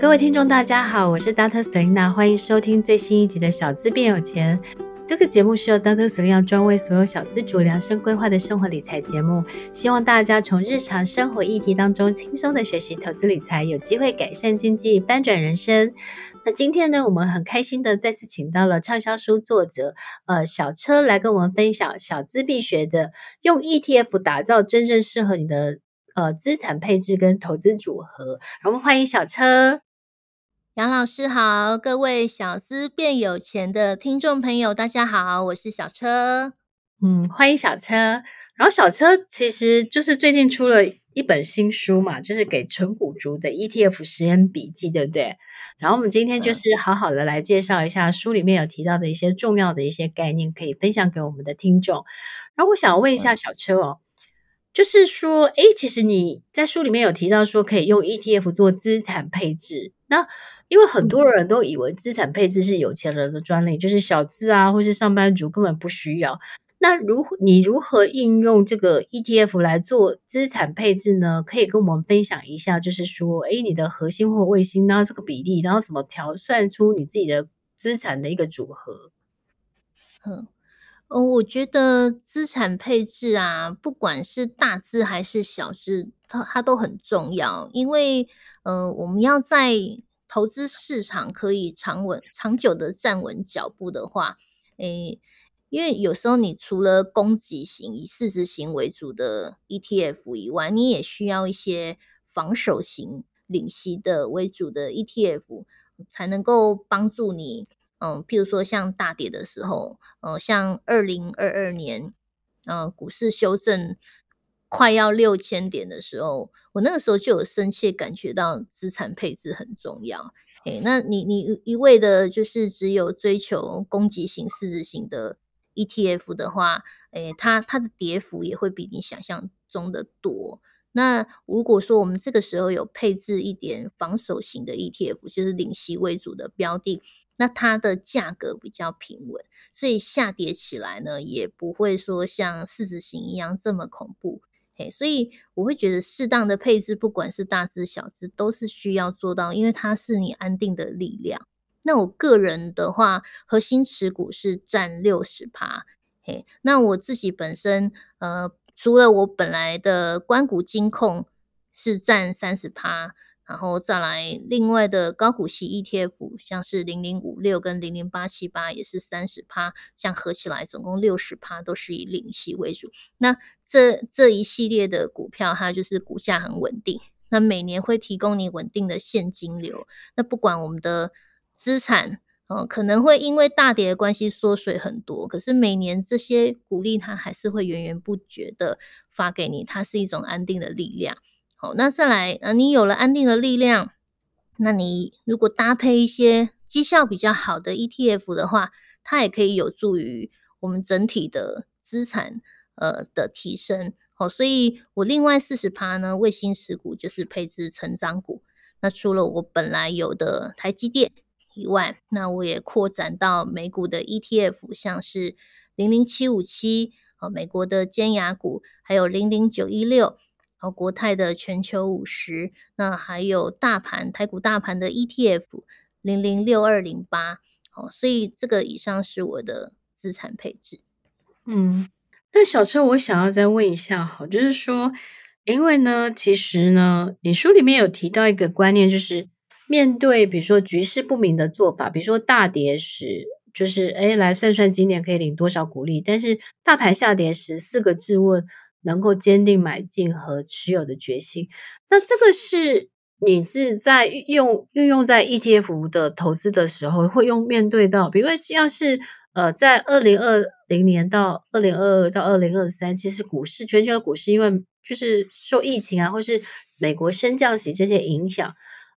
各位听众，大家好，我是 Dr. Selina，欢迎收听最新一集的《小资变有钱》。这个节目是由 Dr. Selina 专为所有小资主量身规划的生活理财节目，希望大家从日常生活议题当中轻松的学习投资理财，有机会改善经济，翻转人生。那今天呢，我们很开心的再次请到了畅销书作者呃小车来跟我们分享小资必学的用 ETF 打造真正适合你的呃资产配置跟投资组合。然后欢迎小车。杨老师好，各位小资变有钱的听众朋友，大家好，我是小车。嗯，欢迎小车。然后小车其实就是最近出了一本新书嘛，就是给纯股族的 ETF 实验笔记，对不对？然后我们今天就是好好的来介绍一下书里面有提到的一些重要的一些概念，可以分享给我们的听众。然后我想问一下小车哦，就是说，诶，其实你在书里面有提到说可以用 ETF 做资产配置，那因为很多人都以为资产配置是有钱人的专利，就是小资啊，或是上班族根本不需要。那如你如何应用这个 ETF 来做资产配置呢？可以跟我们分享一下，就是说，诶，你的核心或卫星呢这个比例，然后怎么调算出你自己的资产的一个组合？嗯，呃，我觉得资产配置啊，不管是大资还是小资，它它都很重要，因为呃，我们要在投资市场可以长稳、长久的站稳脚步的话，诶，因为有时候你除了攻击型、以市值型为主的 ETF 以外，你也需要一些防守型、领息的为主的 ETF，才能够帮助你。嗯，譬如说像大跌的时候，嗯，像二零二二年，嗯，股市修正。快要六千点的时候，我那个时候就有深切感觉到资产配置很重要。诶，那你你一味的就是只有追求攻击型、市值型的 ETF 的话，诶，它它的跌幅也会比你想象中的多。那如果说我们这个时候有配置一点防守型的 ETF，就是领息为主的标的，那它的价格比较平稳，所以下跌起来呢，也不会说像市值型一样这么恐怖。所以我会觉得适当的配置，不管是大资小资，都是需要做到，因为它是你安定的力量。那我个人的话，核心持股是占六十趴。嘿，那我自己本身，呃，除了我本来的关谷金控是占三十趴。然后再来另外的高股息 ETF，像是零零五六跟零零八七八也是三十趴，像合起来总共六十趴，都是以领息为主。那这这一系列的股票，它就是股价很稳定，那每年会提供你稳定的现金流。那不管我们的资产，呃，可能会因为大跌的关系缩水很多，可是每年这些股利它还是会源源不绝的发给你，它是一种安定的力量。好，那再来，啊，你有了安定的力量，那你如果搭配一些绩效比较好的 ETF 的话，它也可以有助于我们整体的资产呃的提升。好，所以我另外四十趴呢，卫星持股就是配置成长股。那除了我本来有的台积电以外，那我也扩展到美股的 ETF，像是零零七五七，呃，美国的尖牙股，还有零零九一六。好，国泰的全球五十，那还有大盘台股大盘的 ETF 零零六二零八，好，所以这个以上是我的资产配置。嗯，那小车，我想要再问一下，好，就是说，因为呢，其实呢，你书里面有提到一个观念，就是面对比如说局势不明的做法，比如说大跌时，就是哎，来算算今年可以领多少股利，但是大盘下跌时，四个质问。能够坚定买进和持有的决心，那这个是你是在用运用在 ETF 的投资的时候会用面对到，比如说像是呃，在二零二零年到二零二二到二零二三，其实股市全球的股市因为就是受疫情啊，或是美国升降息这些影响，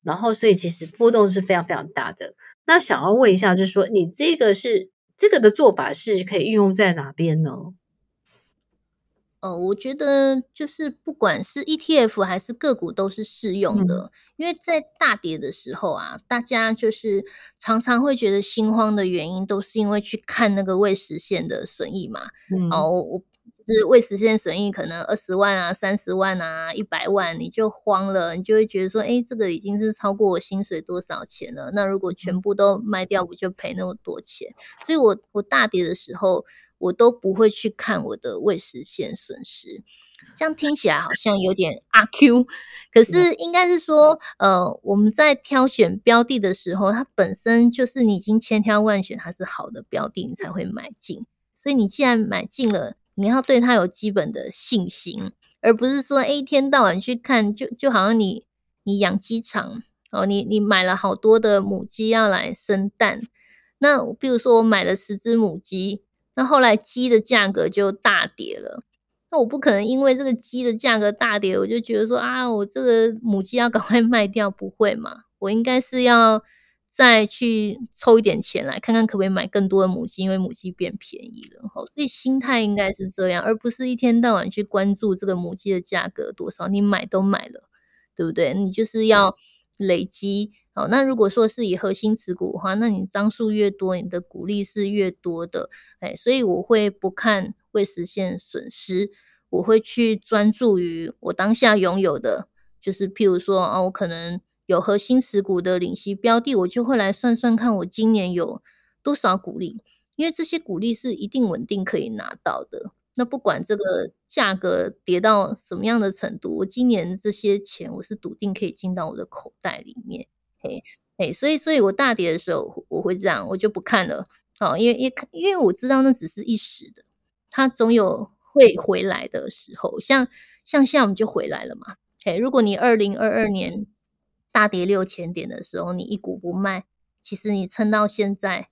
然后所以其实波动是非常非常大的。那想要问一下，就是说你这个是这个的做法是可以运用在哪边呢？呃，我觉得就是不管是 ETF 还是个股都是适用的，嗯，因为在大跌的时候啊，大家就是常常会觉得心慌的原因，都是因为去看那个未实现的损益嘛。嗯，哦，我就是未实现损益可能二十万啊、三十万啊、一百万，你就慌了，你就会觉得说，哎，这个已经是超过我薪水多少钱了？那如果全部都卖掉，不就赔那么多钱？所以我我大跌的时候，我都不会去看我的未实现损失。这样听起来好像有点阿 Q，可是应该是说，呃，我们在挑选标的的时候，它本身就是你已经千挑万选，它是好的标的，你才会买进。所以你既然买进了，你要对它有基本的信心，而不是说，诶，一天到晚去看，就就好像你你养鸡场哦，你你买了好多的母鸡要来生蛋，那比如说我买了十只母鸡，那后来鸡的价格就大跌了，那我不可能因为这个鸡的价格大跌，我就觉得说啊，我这个母鸡要赶快 卖掉，不会嘛？我应该是要。再去凑一点钱来看看可不可以买更多的母鸡，因为母鸡变便宜了，所以心态应该是这样，而不是一天到晚去关注这个母鸡的价格多少。你买都买了，对不对？你就是要累积。好，那如果说是以核心持股的话，那你张数越多，你的股利是越多的。哎，所以我会不看未实现损失，我会去专注于我当下拥有的，就是譬如说啊，我可能。有核心持股的领息标的，我就会来算算看，我今年有多少股利，因为这些股利是一定稳定可以拿到的。那不管这个价格跌到什么样的程度，我今年这些钱我是笃定可以进到我的口袋里面。嘿，嘿，所以，所以我大跌的时候我会这样，我就不看了。哦，因为，因为，因为我知道那只是一时的，它总有会回来的时候。像，像现在我们就回来了嘛。嘿，如果你二零二二年。大跌六千点的时候，你一股不卖，其实你撑到现在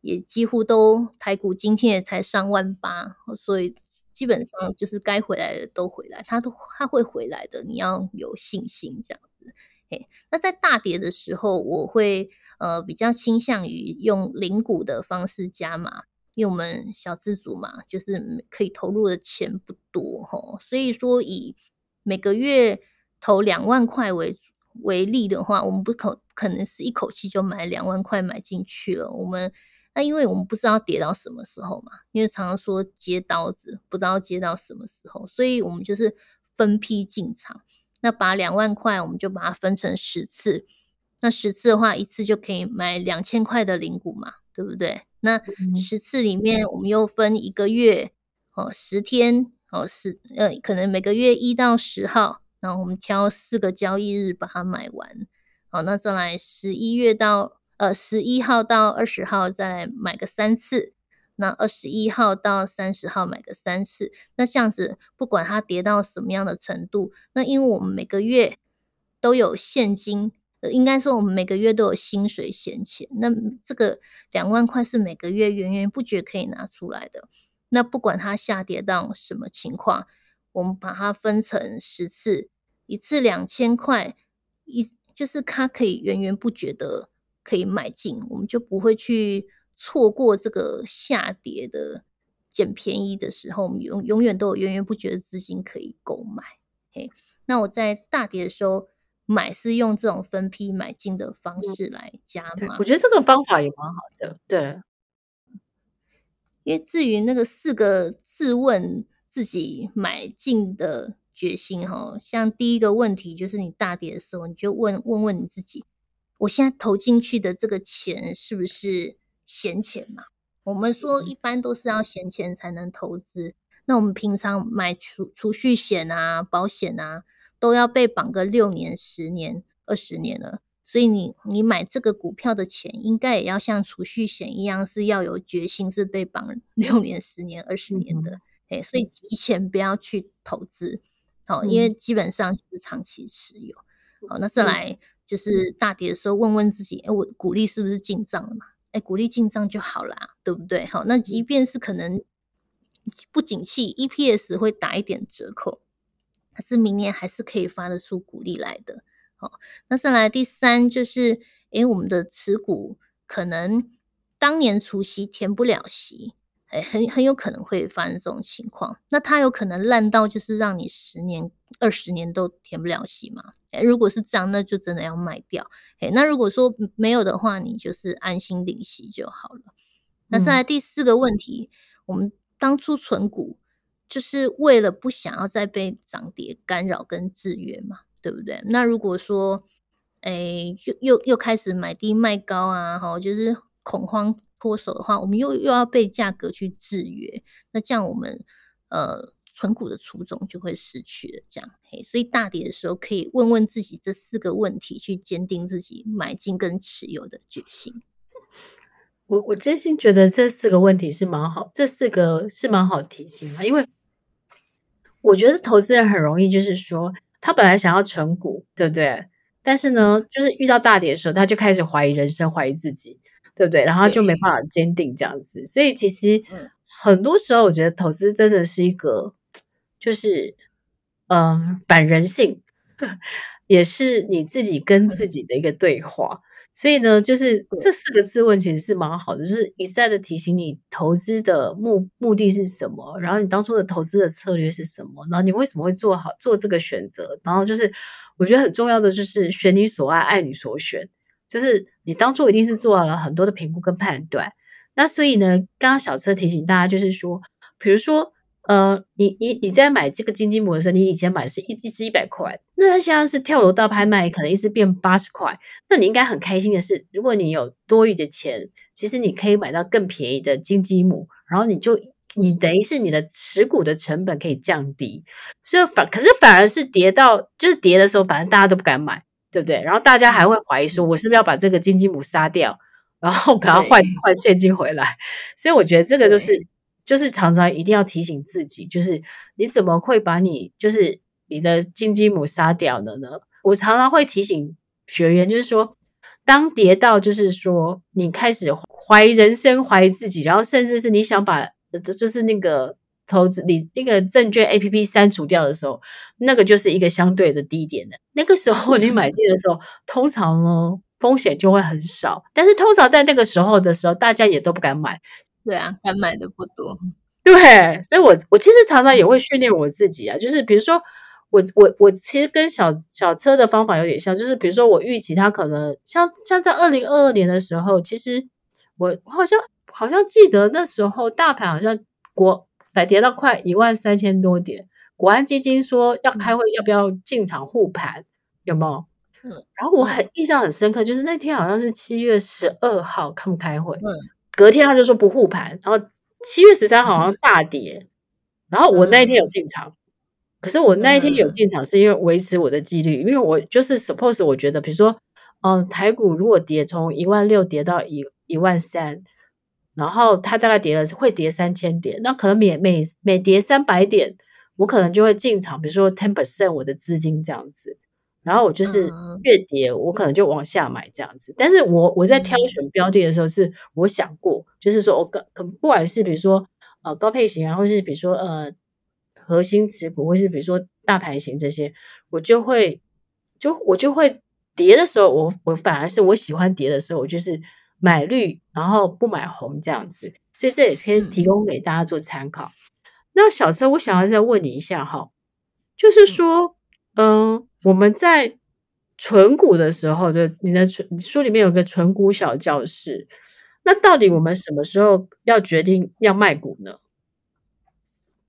也几乎都台股今天也才上万八，所以基本上就是该回来的都回来，它都它会回来的，你要有信心这样子。嘿，那在大跌的时候，我会呃比较倾向于用零股的方式加码，因为我们小资族嘛，就是可以投入的钱不多吼，所以说以每个月投两万块为。为例的话，我们不可可能是一口气就买两万块买进去了。我们那因为我们不知道跌到什么时候嘛，因为常常说接刀子，不知道接到什么时候，所以我们就是分批进场。那把两万块，我们就把它分成十次。那十次的话，一次就可以买两千块的零股嘛，对不对？那十次里面，我们又分一个月哦，十天哦，十呃，可能每个月一到十号。然后我们挑四个交易日把它买完，好，那再来十一月到呃十一号到二十号再买个三次，那二十一号到三十号买个三次，那这样子不管它跌到什么样的程度，那因为我们每个月都有现金，呃，应该说我们每个月都有薪水闲钱，那这个两万块是每个月源源不绝可以拿出来的，那不管它下跌到什么情况。我们把它分成十次，一次两千块，一就是它可以源源不绝的可以买进，我们就不会去错过这个下跌的捡便宜的时候，我们永永远都有源源不绝的资金可以购买。嘿，那我在大跌的时候买是用这种分批买进的方式来加码，我觉得这个方法也蛮好的。对，因为至于那个四个自问。自己买进的决心哈，像第一个问题就是你大跌的时候，你就问问问你自己，我现在投进去的这个钱是不是闲钱嘛？我们说一般都是要闲钱才能投资，那我们平常买储储蓄险啊、保险啊，都要被绑个六年、十年、二十年了，所以你你买这个股票的钱，应该也要像储蓄险一样，是要有决心是被绑 六年、十年、二十年的。哎，所以提前不要去投资，好，因为基本上是长期持有。好，那再来就是大跌的时候，问问自己，哎，我股利是不是进账了嘛？哎，鼓励进账就好啦，对不对？好，那即便是可能不景气，EPS 会打一点折扣，可是明年还是可以发得出鼓励来的。好，那再来第三就是，哎，我们的持股可能当年除夕填不了息。哎，很很有可能会发生这种情况。那它有可能烂到就是让你十年、二十年都填不了息嘛？哎，如果是这样，那就真的要卖掉。哎，那如果说没有的话，你就是安心领息就好了。那再来第四个问题，嗯、我们当初存股就是为了不想要再被涨跌干扰跟制约嘛，对不对？那如果说，哎，又又又开始买低卖高啊，哈，就是恐慌脱手的话，我们又又要被价格去制约，那这样我们呃。存股的初衷就会失去了，这样嘿，所以大跌的时候可以问问自己这四个问题，去坚定自己买进跟持有的决心。我我真心觉得这四个问题是蛮好，这四个是蛮好提醒的，因为我觉得投资人很容易就是说，他本来想要存股，对不对？但是呢，就是遇到大跌的时候，他就开始怀疑人生，怀疑自己，对不对？然后就没办法坚定这样子，所以其实很多时候，我觉得投资真的是一个。就是，嗯，反人性，也是你自己跟自己的一个对话。所以呢，就是这四个自问其实是蛮好的，就是一再的提醒你投资的目目的是什么，然后你当初的投资的策略是什么，然后你为什么会做好做这个选择，然后就是我觉得很重要的就是选你所爱，爱你所选，就是你当初一定是做好了很多的评估跟判断。那所以呢，刚刚小车提醒大家就是说，比如说。呃，你你你在买这个金鸡母的时候，你以前买是一一只一百块，那它现在是跳楼大拍卖，可能一只变八十块，那你应该很开心的是，如果你有多余的钱，其实你可以买到更便宜的金鸡母，然后你就你等于是你的持股的成本可以降低，所以反可是反而是跌到就是跌的时候，反正大家都不敢买，对不对？然后大家还会怀疑说，我是不是要把这个金鸡母杀掉，然后 可能换换现金回来？所以我觉得这个就是。就是常常一定要提醒自己，就是你怎么会把你就是你的金鸡母杀掉了呢？我常常会提醒学员，就是说，当跌到就是说你开始怀疑人生、怀疑自己，然后甚至是你想把就是那个投资你那个证券 APP 删除掉的时候，那个就是一个相对的低点的。那个时候你买进的时候，通常呢风险就会很少，但是通常在那个时候的时候，大家也都不敢买。对啊，敢买的不多。对，所以我我其实常常也会训练我自己啊，就是比如说我我我其实跟小小车的方法有点像，就是比如说我预期它可能像像在二零二二年的时候，其实我好像好像记得那时候大盘好像国才跌到快一万三千多点，国安基金说要开会，要不要进场护盘，有没有？嗯，然后我很印象很深刻，就是那天好像是七月十二号他们开会，嗯。隔天他就说不护盘，然后七月十三号好像大跌，然后我那一天有进场，可是我那一天有进场是因为维持我的纪律，因为我就是 suppose 我觉得，比如说，嗯，台股如果跌从一万六跌到一一万三，然后它大概跌了会跌三千点，那可能每每每跌三百点，我可能就会进场，比如说 ten percent 我的资金这样子。然后我就是越跌，我可能就往下买这样子。但是我我在挑选标的的时候，是我想过，就是说我可可不管是比如说呃高配型啊，或是比如说呃核心持股，或是比如说大盘型这些，我就会就我就会跌的时候，我我反而是我喜欢跌的时候，我就是买绿，然后不买红这样子。所以这也可以提供给大家做参考。那小车，我想要再问你一下哈，就是说。嗯，我们在存股的时候，就你的存书里面有个存股小教室。那到底我们什么时候要决定要卖股呢？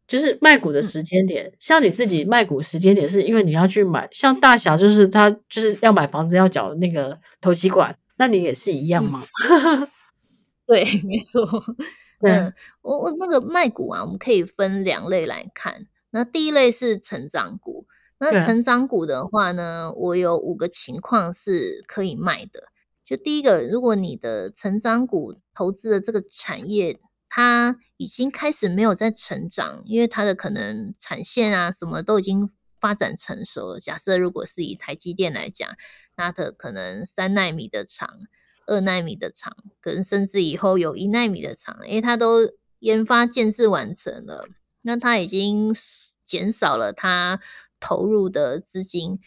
就是卖股的时间点，像你自己卖股时间点，是因为你要去买，像大侠就是他就是要买房子要缴那个投期款，那你也是一样吗？嗯、对，没错。嗯，我我那个卖股啊，我们可以分两类来看。那第一类是成长股。那成长股的话呢，我有五个情况是可以卖的。就第一个，如果你的成长股投资的这个产业，它已经开始没有在成长，因为它的可能产线啊什么都已经发展成熟了。假设如果是以台积电来讲，它的可能三纳米的厂、二纳米的厂，可能甚至以后有一纳米的厂，因为它都研发建制完成了，那它已经减少了它。投入的资金，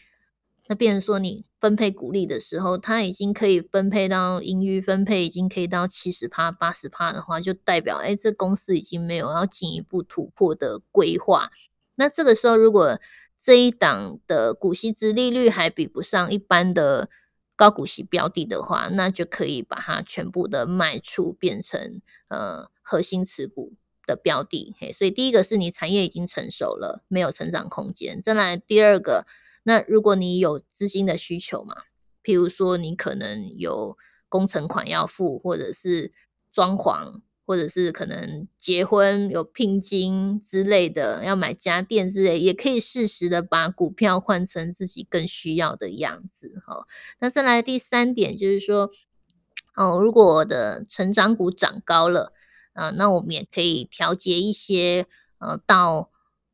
那变成说你分配股利的时候，它已经可以分配到盈余分配，已经可以到七十趴、八十趴的话，就代表哎，这公司已经没有要进一步突破的规划。那这个时候，如果这一档的股息殖利率还比不上一般的高股息标的的话，那就可以把它全部的卖出，变成呃核心持股。的标的，嘿，所以第一个是你产业已经成熟了，没有成长空间。再来第二个，那如果你有资金的需求嘛，譬如说你可能有工程款要付，或者是装潢，或者是可能结婚有聘金之类的，要买家电之类，也可以适时的把股票换成自己更需要的样子，哈。那再来第三点就是说，哦，如果我的成长股涨高了。啊、呃，那我们也可以调节一些，呃，到，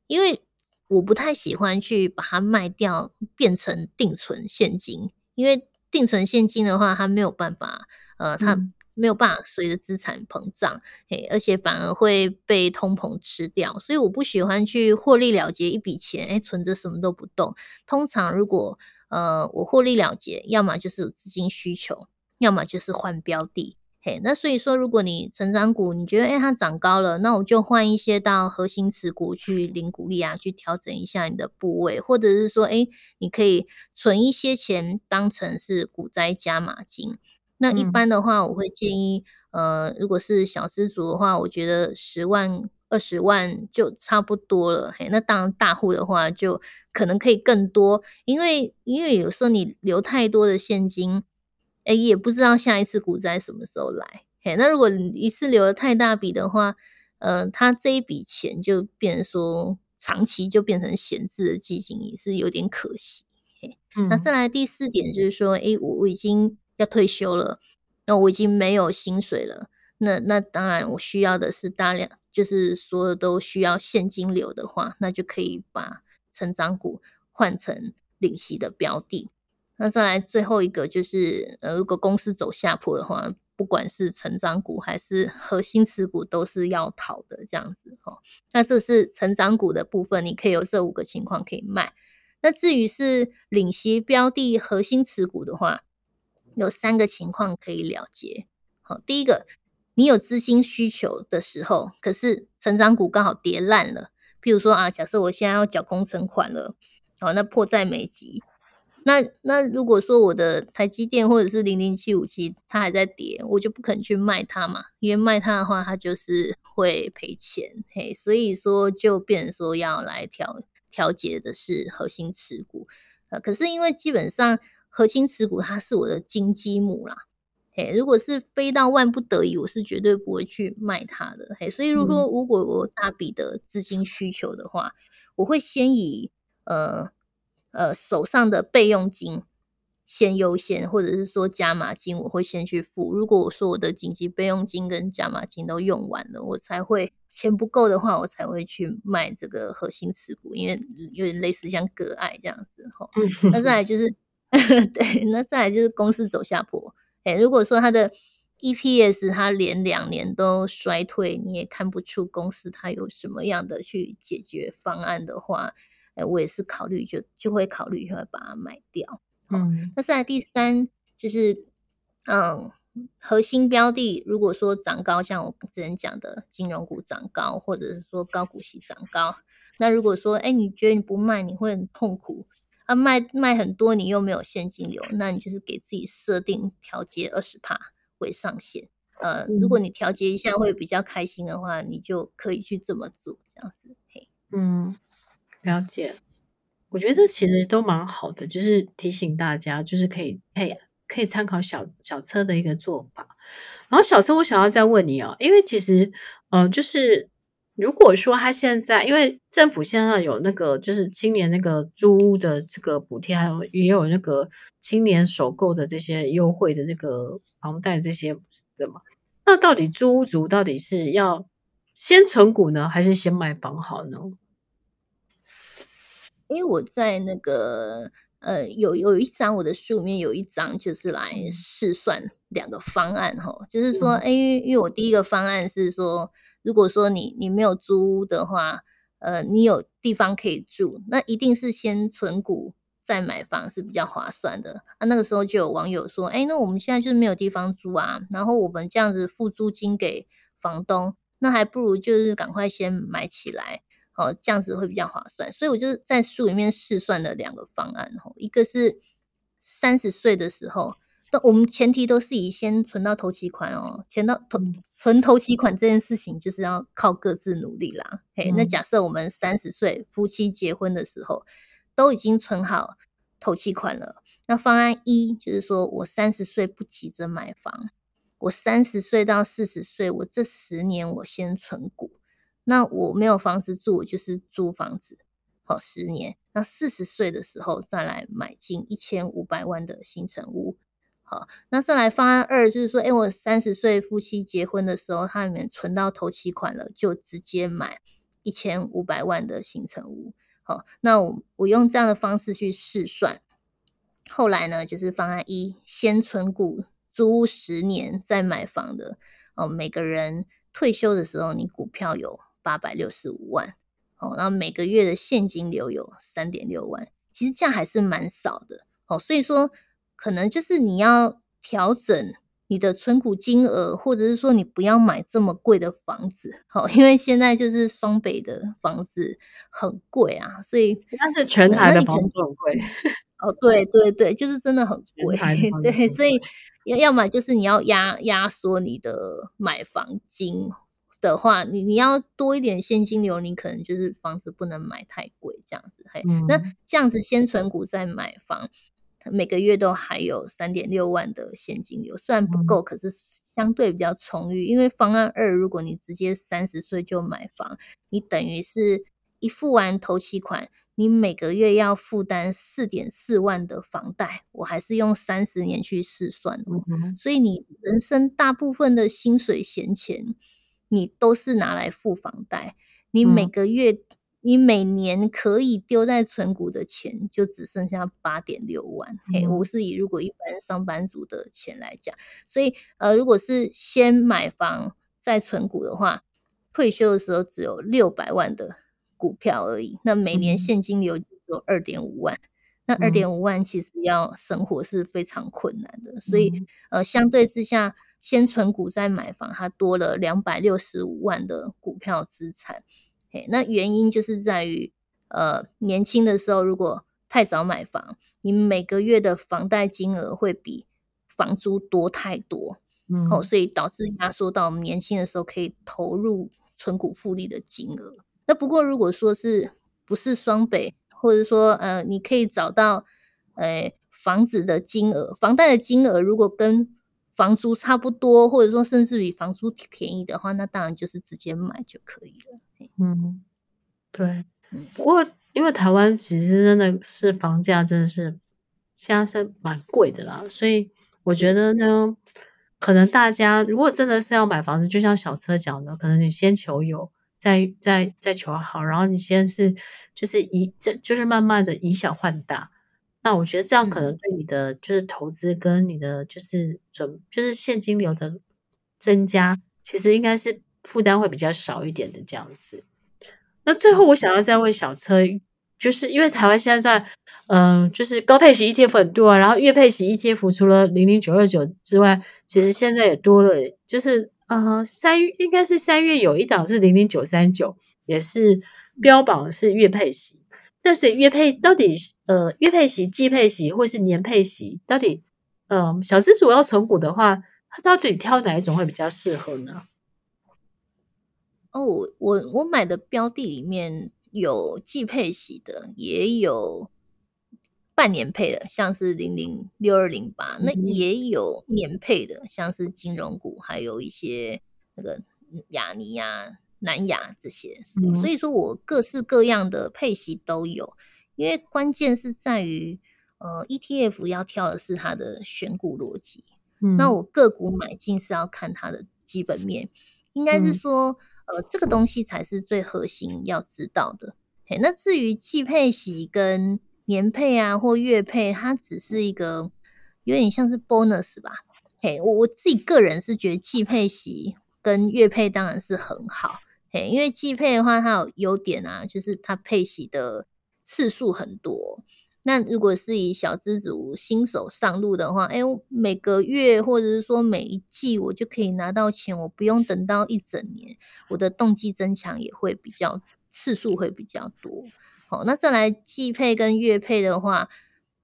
因为我不太喜欢去把它卖掉，变成定存现金，因为定存现金的话，它没有办法，呃，它没有办法随着资产膨胀，嘿，而且反而会被通膨吃掉，所以我不喜欢去获利了结一笔钱，哎，存着什么都不动。通常如果，呃，我获利了结，要么就是有资金需求，要么就是换标的。嘿，那所以说，如果你成长股你觉得诶它涨高了，那我就换一些到核心持股去领股利啊，去调整一下你的部位，或者是说，诶你可以存一些钱当成是股灾加码金。那一般的话，我会建议，嗯、呃，如果是小资族的话，我觉得十万、二十万就差不多了。嘿，那当然大户的话，就可能可以更多，因为因为有时候你留太多的现金。哎，也不知道下一次股灾什么时候来。嘿，那如果一次留了太大笔的话，呃，他这一笔钱就变成说长期就变成闲置的基金，也是有点可惜。嘿，嗯、那再来第四点就是说，哎，我我已经要退休了，那我已经没有薪水了，那那当然我需要的是大量，就是所有都需要现金流的话，那就可以把成长股换成领息的标的。那再来最后一个就是，呃，如果公司走下坡的话，不管是成长股还是核心持股，都是要逃的这样子哈。那这是成长股的部分，你可以有这五个情况可以卖。那至于是领息标的核心持股的话，有三个情况可以了结。好，第一个，你有资金需求的时候，可是成长股刚好跌烂了，譬如说啊，假设我现在要缴工程款了，好，那迫在眉睫。那那如果说我的台积电或者是零零七五七它还在跌，我就不肯去卖它嘛，因为卖它的话，它就是会赔钱，嘿，所以说就变成说要来调调节的是核心持股，呃，可是因为基本上核心持股它是我的金鸡母啦，嘿，如果是非到万不得已，我是绝对不会去卖它的，嘿，所以如果如果我大笔的资金需求的话，我会先以呃。呃，手上的备用金先优先，或者是说加码金，我会先去付。如果我说我的紧急备用金跟加码金都用完了，我才会钱不够的话，我才会去卖这个核心持股，因为有点类似像割爱这样子哈。那再来就是，对，那再来就是公司走下坡。哎，如果说它的 EPS 它连两年都衰退，你也看不出公司它有什么样的去解决方案的话。哎，我也是考虑就就会考虑会把它卖掉。嗯，那再来第三就是，嗯，核心标的如果说涨高，像我之前讲的金融股涨高，或者是说高股息涨高，那如果说哎你觉得你不卖你会很痛苦啊，卖卖很多你又没有现金流，那你就是给自己设定调节二十帕为上限。呃，如果你调节一下会比较开心的话，你就可以去这么做，这样子。嘿，嗯。了解，我觉得这其实都蛮好的，就是提醒大家，就是可以，可以，可以参考小小车的一个做法。然后小车，我想要再问你哦，因为其实，呃，就是如果说他现在，因为政府现在有那个，就是青年那个租屋的这个补贴，还有也有那个青年首购的这些优惠的这个房贷这些的嘛，那到底租屋族到底是要先存股呢，还是先买房好呢？因为我在那个呃有有一章我的书里面有一章就是来试算两个方案哈，就是说，哎，因为我第一个方案是说，如果说你你没有租屋的话，呃，你有地方可以住，那一定是先存股再买房是比较划算的。啊，那个时候就有网友说，哎，那我们现在就是没有地方租啊，然后我们这样子付租金给房东，那还不如就是赶快先买起来。哦，这样子会比较划算，所以我就在书里面试算了两个方案，吼，一个是三十岁的时候那我们前提都是以先存到头期款哦，存到头存头期款这件事情就是要靠各自努力啦。嘿、嗯，那假设我们三十岁夫妻结婚的时候都已经存好头期款了，那方案一就是说我三十岁不急着买房，我三十岁到四十岁，我这十年我先存股，那我没有房子住，我就是租房子。好，十年，那四十岁的时候再来买进一千五百万的新成屋。好，那再来方案二就是说，哎，我三十岁夫妻结婚的时候，他里面存到头期款了，就直接买一千五百万的新成屋。好，那我我用这样的方式去试算，后来呢，就是方案一，先存股租十年再买房的。哦，每个人退休的时候，你股票有八百六十五万。哦，然后每个月的现金流有三点六万，其实这样还是蛮少的。哦，所以说可能就是你要调整你的存股金额，或者是说你不要买这么贵的房子。好，因为现在就是双北的房子很贵啊，所以但是全台的房子很贵。哦，对对对，就是真的很贵。对，所以要要么就是你要压压缩你的买房金。的话，你你要多一点现金流，你可能就是房子不能买太贵这样子。嘿，嗯、那这样子先存股再买房，每个月都还有三点六万的现金流，虽然不够，可是相对比较充裕。因为方案二，如果你直接三十岁就买房，你等于是一付完头期款，你每个月要负担四点四万的房贷。我还是用三十年去试算的，嗯、所以你人生大部分的薪水闲钱。你都是拿来付房贷，你每个月、嗯、你每年可以丢在存股的钱就只剩下八点六万。嗯、嘿，我是以如果一般上班族的钱来讲，所以呃，如果是先买房再存股的话，退休的时候只有六百万的股票而已，那每年现金流只有二点五万，嗯、那二点五万其实要生活是非常困难的，嗯、所以呃，相对之下。先存股再买房，它多了两百六十五万的股票资产。嘿，那原因就是在于，呃，年轻的时候如果太早买房，你每个月的房贷金额会比房租多太多，嗯，哦，所以导致压缩到我们年轻的时候可以投入存股复利的金额。那不过如果说是不是双北，或者说呃，你可以找到，呃，房子的金额，房贷的金额如果跟房租差不多，或者说甚至比房租便宜的话，那当然就是直接买就可以了。嗯，对。不过因为台湾其实真的是房价真的是现在是蛮贵的啦，所以我觉得呢，可能大家如果真的是要买房子，就像小车讲的，可能你先求有，再再再求好，然后你先是就是以这就是慢慢的以小换大。那我觉得这样可能对你的就是投资跟你的就是准就是现金流的增加，其实应该是负担会比较少一点的这样子。那最后我想要再问小车，就是因为台湾现在在嗯、呃，就是高配型 ETF 很多啊，然后月配型 ETF 除了零零九二九之外，其实现在也多了，就是呃三应该是三月有一档是零零九三九，也是标榜是月配息。那所以月配到底呃月配息、季配息或是年配息，到底嗯、呃、小资主要存股的话，他到底挑哪一种会比较适合呢？哦，我我买的标的里面有季配息的，也有半年配的，像是零零六二零八，那也有年配的，像是金融股，还有一些那个雅尼呀。南亚这些，所以说我各式各样的配息都有，因为关键是在于，呃，ETF 要挑的是它的选股逻辑，嗯，那我个股买进是要看它的基本面，应该是说，呃，这个东西才是最核心要知道的。嘿，那至于季配息跟年配啊或月配，它只是一个有点像是 bonus 吧。嘿，我我自己个人是觉得季配息跟月配当然是很好。嘿，因为季配的话，它有优点啊，就是它配息的次数很多。那如果是以小资族新手上路的话，哎，我每个月或者是说每一季我就可以拿到钱，我不用等到一整年，我的动机增强也会比较次数会比较多。好，那再来季配跟月配的话，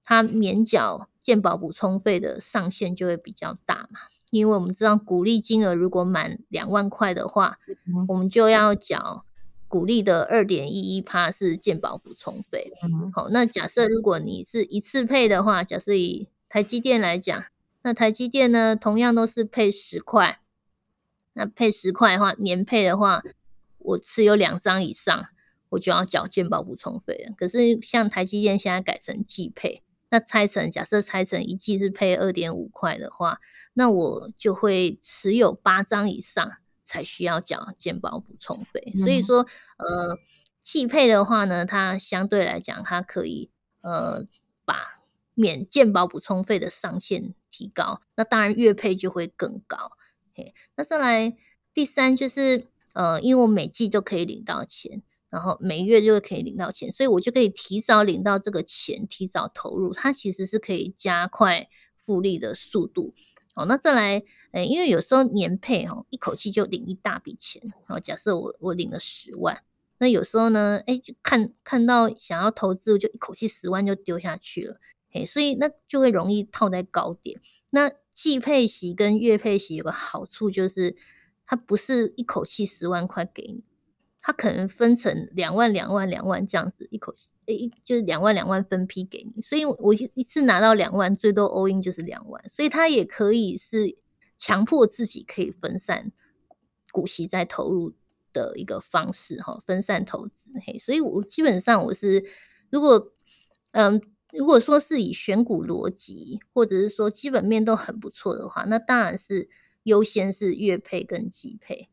它免缴健保补充费的上限就会比较大嘛。因为我们知道股利金额如果满两万块的话，嗯、我们就要缴股利的二点一一趴是健保补充费。嗯、好，那假设如果你是一次配的话，假设以台积电来讲，那台积电呢，同样都是配十块，那配十块的话，年配的话，我持有两张以上，我就要缴健保补充费了。可是像台积电现在改成季配。那拆成，假设拆成一季是配二点五块的话，那我就会持有八张以上才需要缴健保补充费。嗯、所以说，呃，季配的话呢，它相对来讲，它可以呃把免健保补充费的上限提高。那当然，月配就会更高。嘿，那再来第三就是，呃，因为我每季都可以领到钱。然后每月就可以领到钱，所以我就可以提早领到这个钱，提早投入，它其实是可以加快复利的速度。好，那再来，诶，因为有时候年配哈，一口气就领一大笔钱。好，假设我我领了十万，那有时候呢，诶，就看看到想要投资，就一口气十万就丢下去了，诶，所以那就会容易套在高点。那季配息跟月配息有个好处就是，它不是一口气十万块给你。他可能分成两万、两万、两万这样子，一口气，诶，就是两万、两万分批给你。所以我一次拿到两万，最多 all in 就是两万。所以他也可以是强迫自己可以分散股息再投入的一个方式哈，分散投资。嘿，所以我基本上我是，如果嗯，如果说是以选股逻辑，或者是说基本面都很不错的话，那当然是优先是月配跟季配。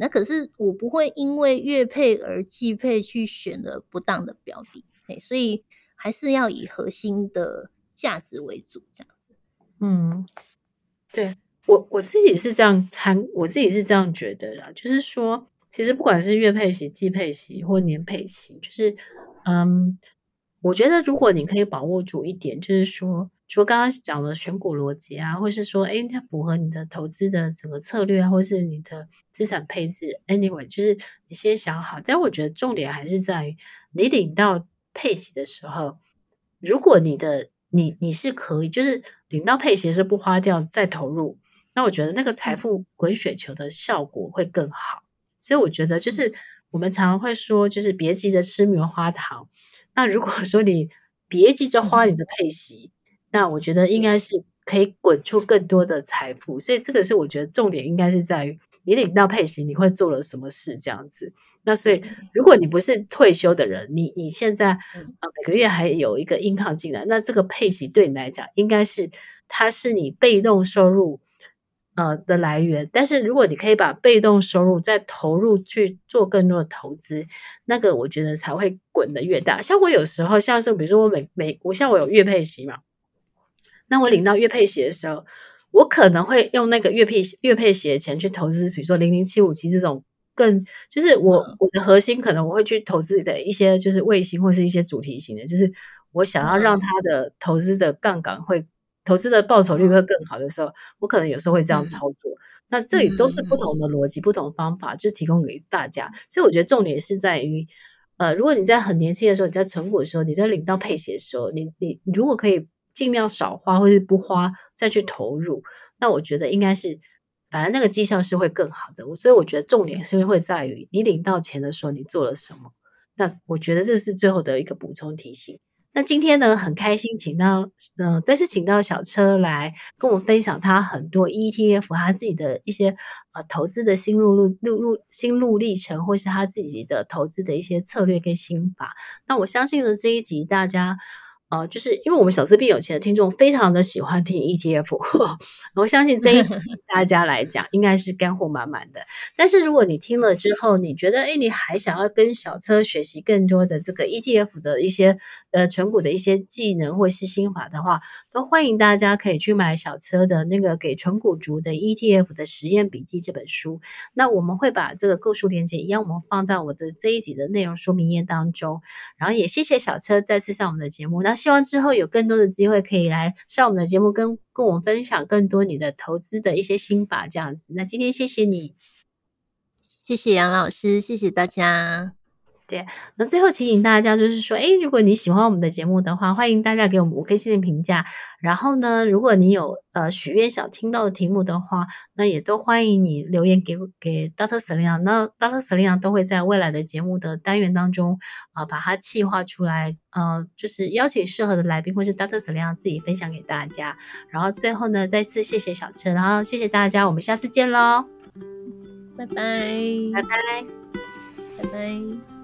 那可是我不会因为月配而季配去选了不当的标的，所以还是要以核心的价值为主，这样子。嗯，对，我我自己是这样参，我自己是这样觉得的，就是说，其实不管是月配息、季配息或年配息，就是嗯，我觉得如果你可以把握住一点，就是说。除了刚刚讲的选股逻辑啊，或是说，诶它符合你的投资的整个策略啊，或是你的资产配置，anyway，就是你先想好。但我觉得重点还是在于，你领到配息的时候，如果你的你你是可以，就是领到配息是不花掉再投入，那我觉得那个财富滚雪球的效果会更好。所以我觉得就是我们常常会说，就是别急着吃棉花糖。那如果说你别急着花你的配息。那我觉得应该是可以滚出更多的财富，所以这个是我觉得重点应该是在于你领到配息，你会做了什么事这样子。那所以如果你不是退休的人，你你现在呃每个月还有一个 income 进来，那这个配息对你来讲应该是它是你被动收入呃的来源。但是如果你可以把被动收入再投入去做更多的投资，那个我觉得才会滚得越大。像我有时候像是比如说我每每我像我有月配息嘛。那我领到月配息的时候，我可能会用那个月配月配息的钱去投资，比如说零零七五七这种更就是我我的核心可能我会去投资的一些就是卫星或是一些主题型的，就是我想要让它的投资的杠杆会投资的报酬率会更好的时候，我可能有时候会这样操作。那这里都是不同的逻辑、不同方法，就是提供给大家。所以我觉得重点是在于，呃，如果你在很年轻的时候，你在存股的时候，你在领到配息的时候，你你如果可以。尽量少花，或是不花再去投入，那我觉得应该是，反正那个绩效是会更好的。我所以我觉得重点是会在于你领到钱的时候你做了什么。那我觉得这是最后的一个补充提醒。那今天呢，很开心请到，嗯、再次请到小车来跟我们分享他很多 ETF 他自己的一些呃投资的心路路路路心路历程，或是他自己的投资的一些策略跟心法。那我相信呢，这一集大家。哦、呃，就是因为我们小资变有钱的听众非常的喜欢听 ETF，我相信这一集 大家来讲应该是干货满满的。但是如果你听了之后，你觉得哎你还想要跟小车学习更多的这个 ETF 的一些呃纯股的一些技能或是心法的话，都欢迎大家可以去买小车的那个给纯股族的 ETF 的实验笔记这本书。那我们会把这个购书链接一样，我们放在我的这一集的内容说明页当中。然后也谢谢小车再次上我们的节目。那希望之后有更多的机会可以来上我们的节目跟，跟我们分享更多你的投资的一些心法，这样子。那今天谢谢你，谢谢杨老师，谢谢大家。对，那最后提醒大家就是说，诶，如果你喜欢我们的节目的话，欢迎大家给我们五颗星的评价。然后呢，如果你有呃许愿想听到的题目的话，那也都欢迎你留言给给 Doctor Selina。那 Doctor Selina 都会在未来的节目的单元当中啊、呃，把它企划出来，呃，就是邀请适合的来宾，或是 Doctor Selina 自己分享给大家。然后最后呢，再次谢谢小车，然后谢谢大家，我们下次见喽，拜拜，拜拜，拜拜。